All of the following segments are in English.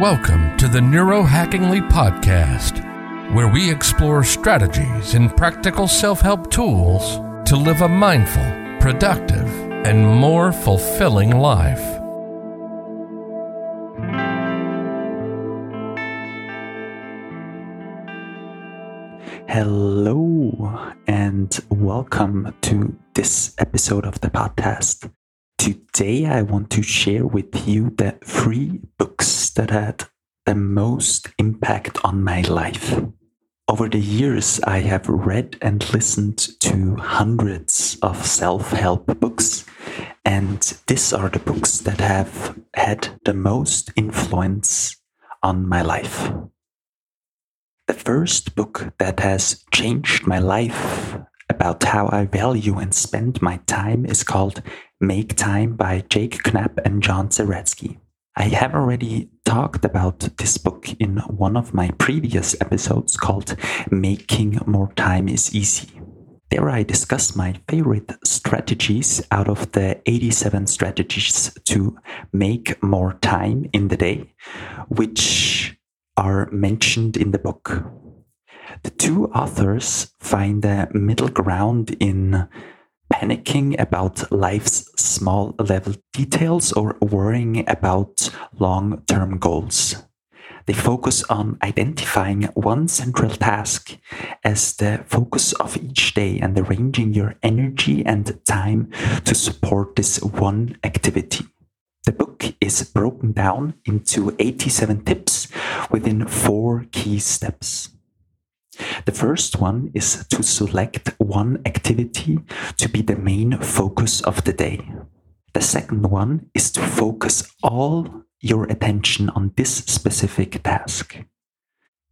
Welcome to the Neurohackingly Podcast, where we explore strategies and practical self help tools to live a mindful, productive, and more fulfilling life. Hello, and welcome to this episode of the podcast. Today, I want to share with you the three books that had the most impact on my life. Over the years, I have read and listened to hundreds of self help books, and these are the books that have had the most influence on my life. The first book that has changed my life about how I value and spend my time is called Make Time by Jake Knapp and John Zeratsky. I have already talked about this book in one of my previous episodes called Making More Time is Easy. There I discuss my favorite strategies out of the 87 strategies to make more time in the day, which are mentioned in the book. The two authors find a middle ground in panicking about life's small level details or worrying about long term goals. They focus on identifying one central task as the focus of each day and arranging your energy and time to support this one activity. The book is broken down into 87 tips within four key steps. The first one is to select one activity to be the main focus of the day. The second one is to focus all your attention on this specific task.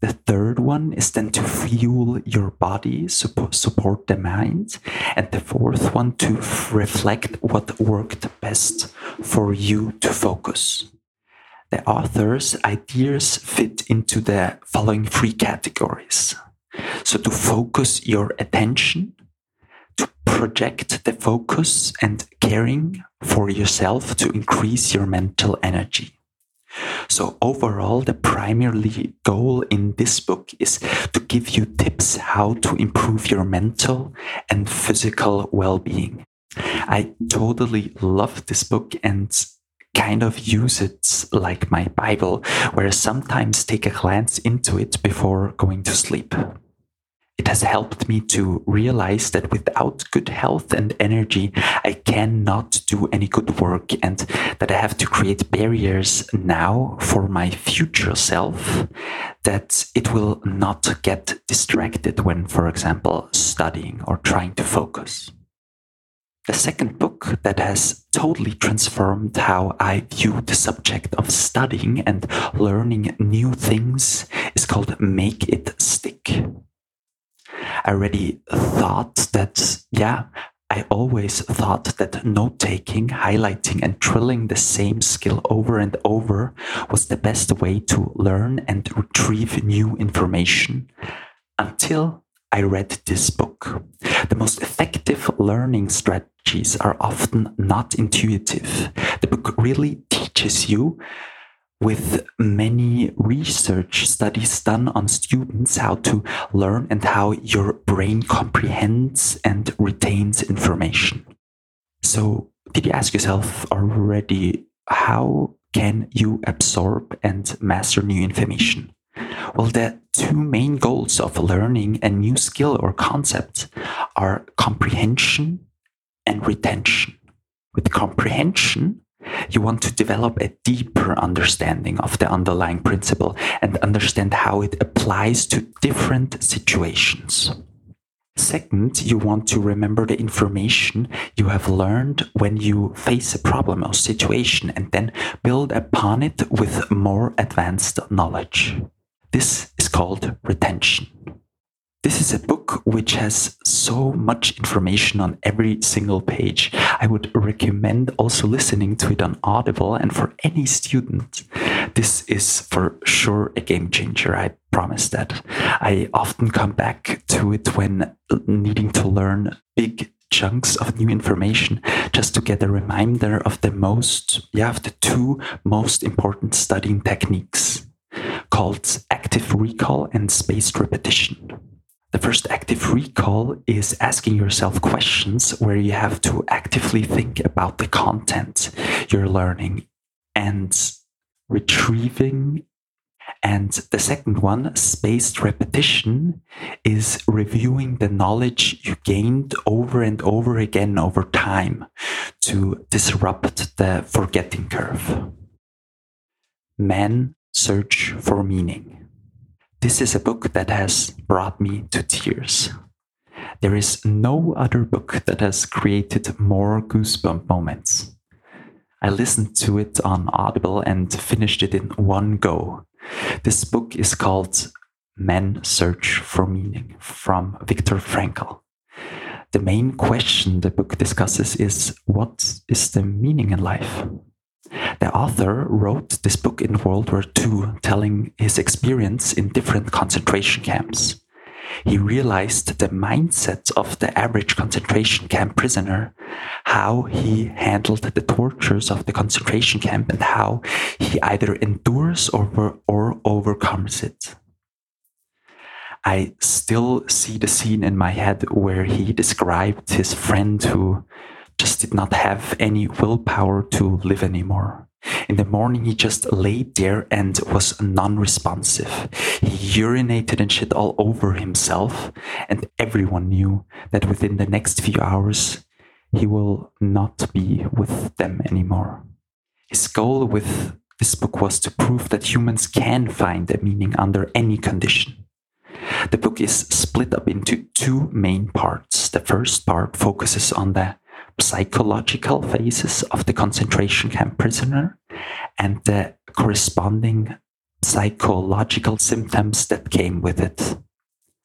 The third one is then to fuel your body, support the mind. And the fourth one to reflect what worked best for you to focus. The author's ideas fit into the following three categories so to focus your attention, to project the focus and caring for yourself to increase your mental energy. So overall, the primary goal in this book is to give you tips how to improve your mental and physical well-being. I totally love this book and kind of use it like my Bible, where I sometimes take a glance into it before going to sleep. It has helped me to realize that without good health and energy, I cannot do any good work and that I have to create barriers now for my future self that it will not get distracted when, for example, studying or trying to focus. The second book that has totally transformed how I view the subject of studying and learning new things is called Make It already thought that, yeah, I always thought that note taking, highlighting, and drilling the same skill over and over was the best way to learn and retrieve new information until I read this book. The most effective learning strategies are often not intuitive. The book really teaches you with many research studies done on students how to learn and how your brain comprehends and retains information. So, did you ask yourself already how can you absorb and master new information? Well, the two main goals of learning a new skill or concept are comprehension and retention. With comprehension, you want to develop a deeper understanding of the underlying principle and understand how it applies to different situations. Second, you want to remember the information you have learned when you face a problem or situation and then build upon it with more advanced knowledge. This is called retention. This is a book which has so much information on every single page. I would recommend also listening to it on Audible. And for any student, this is for sure a game changer. I promise that. I often come back to it when needing to learn big chunks of new information just to get a reminder of the most, yeah, of the two most important studying techniques called active recall and spaced repetition. The first active recall is asking yourself questions where you have to actively think about the content you're learning and retrieving and the second one, spaced repetition, is reviewing the knowledge you gained over and over again over time to disrupt the forgetting curve. Men Search for Meaning. This is a book that has brought me to tears. There is no other book that has created more goosebump moments. I listened to it on Audible and finished it in one go. This book is called Men Search for Meaning from Viktor Frankl. The main question the book discusses is what is the meaning in life? The author wrote this book in World War II, telling his experience in different concentration camps. He realized the mindset of the average concentration camp prisoner, how he handled the tortures of the concentration camp, and how he either endures or, or overcomes it. I still see the scene in my head where he described his friend who just did not have any willpower to live anymore. In the morning, he just laid there and was non responsive. He urinated and shit all over himself, and everyone knew that within the next few hours, he will not be with them anymore. His goal with this book was to prove that humans can find a meaning under any condition. The book is split up into two main parts. The first part focuses on the psychological phases of the concentration camp prisoner and the corresponding psychological symptoms that came with it.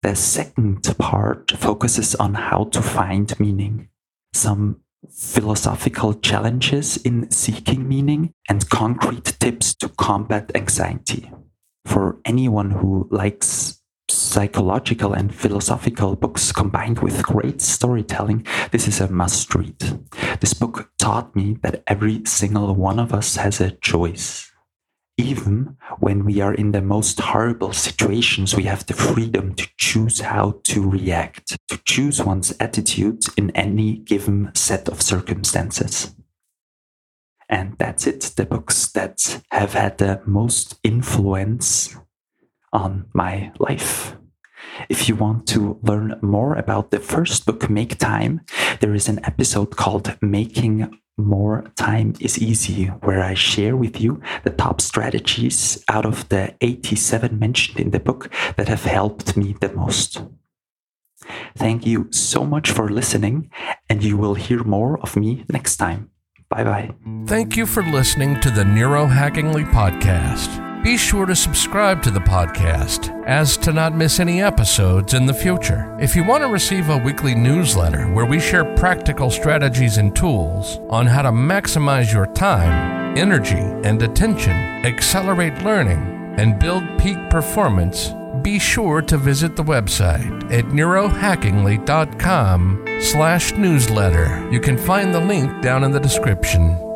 The second part focuses on how to find meaning, some philosophical challenges in seeking meaning, and concrete tips to combat anxiety. For anyone who likes psychological and philosophical books combined with great storytelling, this is a must read. This book taught me that every single one of us has a choice. Even when we are in the most horrible situations, we have the freedom to choose how to react, to choose one's attitude in any given set of circumstances. And that's it. The books that have had the most influence on my life. If you want to learn more about the first book, Make Time, there is an episode called Making More Time is Easy, where I share with you the top strategies out of the 87 mentioned in the book that have helped me the most. Thank you so much for listening, and you will hear more of me next time. Bye bye. Thank you for listening to the Neurohackingly podcast. Be sure to subscribe to the podcast as to not miss any episodes in the future. If you want to receive a weekly newsletter where we share practical strategies and tools on how to maximize your time, energy, and attention, accelerate learning, and build peak performance, be sure to visit the website at neurohackingly.com slash newsletter. You can find the link down in the description.